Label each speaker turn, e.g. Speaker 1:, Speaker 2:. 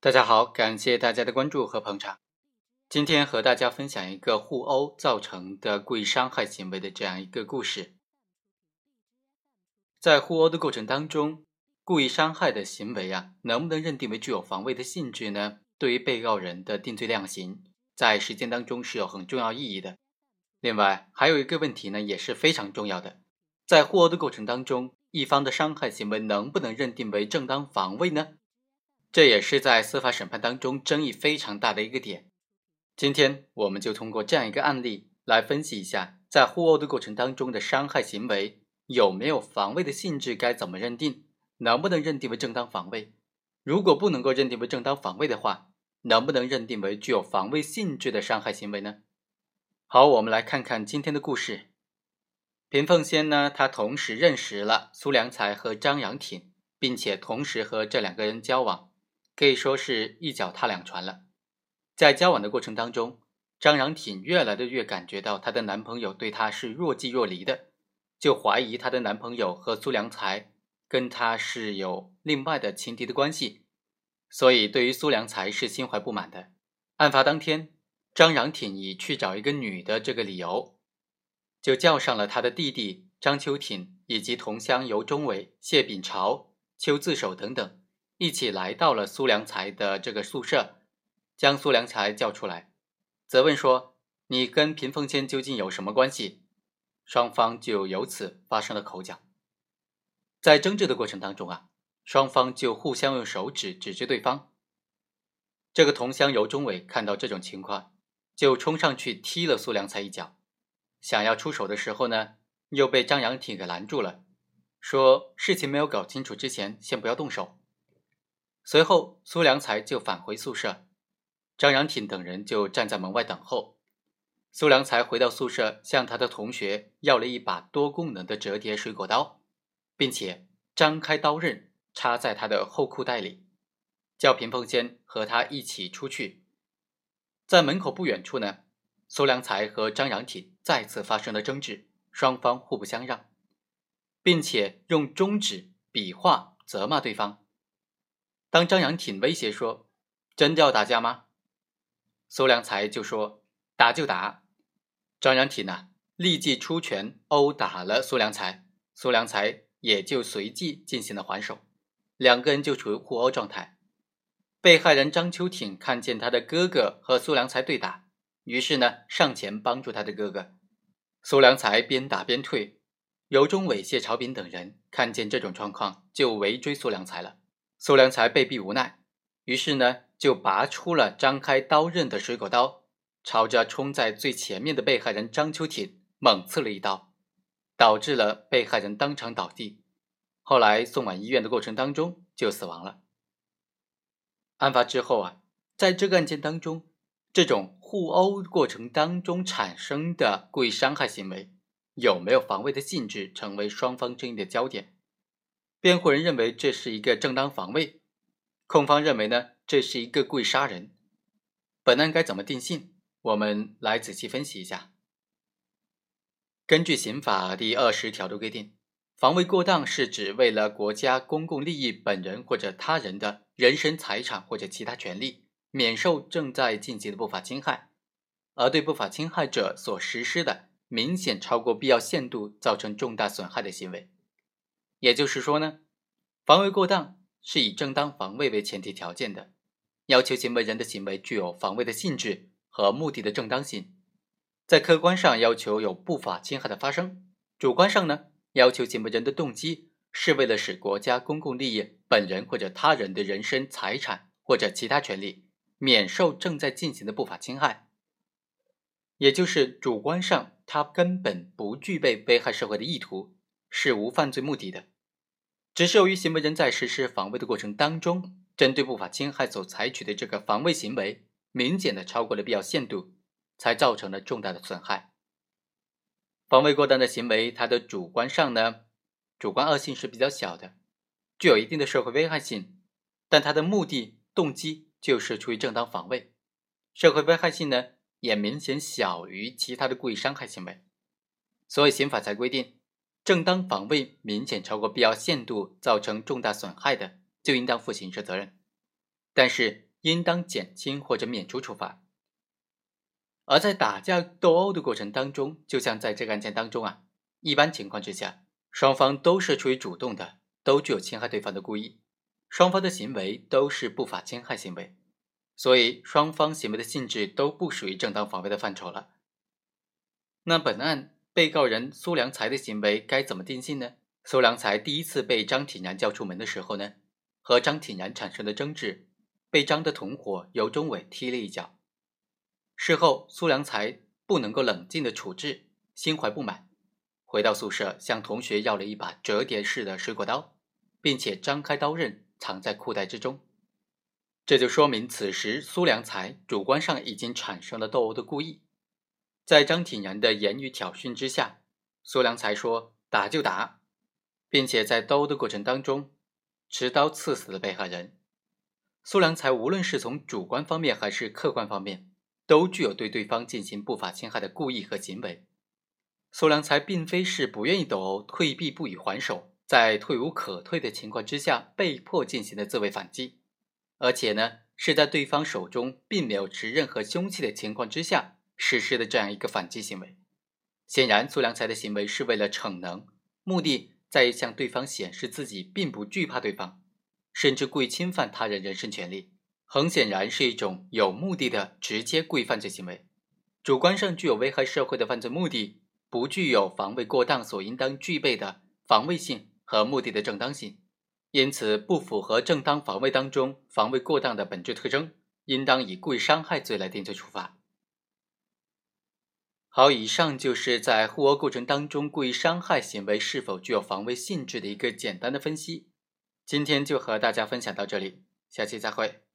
Speaker 1: 大家好，感谢大家的关注和捧场。今天和大家分享一个互殴造成的故意伤害行为的这样一个故事。在互殴的过程当中，故意伤害的行为啊，能不能认定为具有防卫的性质呢？对于被告人的定罪量刑，在实践当中是有很重要意义的。另外，还有一个问题呢，也是非常重要的，在互殴的过程当中，一方的伤害行为能不能认定为正当防卫呢？这也是在司法审判当中争议非常大的一个点。今天我们就通过这样一个案例来分析一下，在互殴的过程当中的伤害行为有没有防卫的性质，该怎么认定，能不能认定为正当防卫？如果不能够认定为正当防卫的话，能不能认定为具有防卫性质的伤害行为呢？好，我们来看看今天的故事。平凤仙呢，他同时认识了苏良才和张扬挺，并且同时和这两个人交往。可以说是一脚踏两船了。在交往的过程当中，张扬挺越来的越感觉到她的男朋友对她是若即若离的，就怀疑她的男朋友和苏良才跟她是有另外的情敌的关系，所以对于苏良才是心怀不满的。案发当天，张扬挺以去找一个女的这个理由，就叫上了他的弟弟张秋挺以及同乡尤忠伟、谢秉朝、邱自守等等。一起来到了苏良才的这个宿舍，将苏良才叫出来，责问说：“你跟平凤仙究竟有什么关系？”双方就由此发生了口角。在争执的过程当中啊，双方就互相用手指指着对方。这个同乡尤忠伟看到这种情况，就冲上去踢了苏良才一脚，想要出手的时候呢，又被张扬挺给拦住了，说：“事情没有搞清楚之前，先不要动手。”随后，苏良才就返回宿舍，张扬挺等人就站在门外等候。苏良才回到宿舍，向他的同学要了一把多功能的折叠水果刀，并且张开刀刃插在他的后裤袋里，叫平凤仙和他一起出去。在门口不远处呢，苏良才和张扬挺再次发生了争执，双方互不相让，并且用中指比划责骂对方。当张扬挺威胁说：“真的要打架吗？”苏良才就说：“打就打。”张扬挺呢，立即出拳殴打了苏良才，苏良才也就随即进行了还手，两个人就处于互殴状态。被害人张秋挺看见他的哥哥和苏良才对打，于是呢上前帮助他的哥哥。苏良才边打边退，尤忠伟、谢朝炳等人看见这种状况，就围追苏良才了。苏良才被逼无奈，于是呢，就拔出了张开刀刃的水果刀，朝着冲在最前面的被害人张秋挺猛刺了一刀，导致了被害人当场倒地。后来送往医院的过程当中就死亡了。案发之后啊，在这个案件当中，这种互殴过程当中产生的故意伤害行为有没有防卫的性质，成为双方争议的焦点。辩护人认为这是一个正当防卫，控方认为呢这是一个故意杀人。本案该怎么定性？我们来仔细分析一下。根据刑法第二十条的规定，防卫过当是指为了国家公共利益、本人或者他人的人身、财产或者其他权利免受正在进行的不法侵害，而对不法侵害者所实施的明显超过必要限度造成重大损害的行为。也就是说呢，防卫过当是以正当防卫为前提条件的，要求行为人的行为具有防卫的性质和目的的正当性，在客观上要求有不法侵害的发生，主观上呢要求行为人的动机是为了使国家公共利益、本人或者他人的人身、财产或者其他权利免受正在进行的不法侵害，也就是主观上他根本不具备危害社会的意图。是无犯罪目的的，只是由于行为人在实施防卫的过程当中，针对不法侵害所采取的这个防卫行为明显的超过了必要限度，才造成了重大的损害。防卫过当的行为，它的主观上呢，主观恶性是比较小的，具有一定的社会危害性，但它的目的动机就是出于正当防卫，社会危害性呢也明显小于其他的故意伤害行为，所以刑法才规定。正当防卫明显超过必要限度，造成重大损害的，就应当负刑事责任。但是应当减轻或者免除处罚。而在打架斗殴的过程当中，就像在这个案件当中啊，一般情况之下，双方都是出于主动的，都具有侵害对方的故意，双方的行为都是不法侵害行为，所以双方行为的性质都不属于正当防卫的范畴了。那本案被告人苏良才的行为该怎么定性呢？苏良才第一次被张挺然叫出门的时候呢，和张挺然产生了争执，被张的同伙尤忠伟踢了一脚。事后，苏良才不能够冷静的处置，心怀不满，回到宿舍向同学要了一把折叠式的水果刀，并且张开刀刃藏在裤袋之中。这就说明此时苏良才主观上已经产生了斗殴的故意。在张挺然的言语挑衅之下，苏良才说打就打，并且在斗殴的过程当中持刀刺死了被害人。苏良才无论是从主观方面还是客观方面。都具有对对方进行不法侵害的故意和行为。苏良才并非是不愿意斗殴、退避不予还手，在退无可退的情况之下被迫进行的自卫反击，而且呢是在对方手中并没有持任何凶器的情况之下实施的这样一个反击行为。显然，苏良才的行为是为了逞能，目的在于向对方显示自己并不惧怕对方，甚至故意侵犯他人人身权利。很显然是一种有目的的直接故意犯罪行为，主观上具有危害社会的犯罪目的，不具有防卫过当所应当具备的防卫性和目的的正当性，因此不符合正当防卫当中防卫过当的本质特征，应当以故意伤害罪来定罪处罚。好，以上就是在互殴过程当中故意伤害行为是否具有防卫性质的一个简单的分析。今天就和大家分享到这里，下期再会。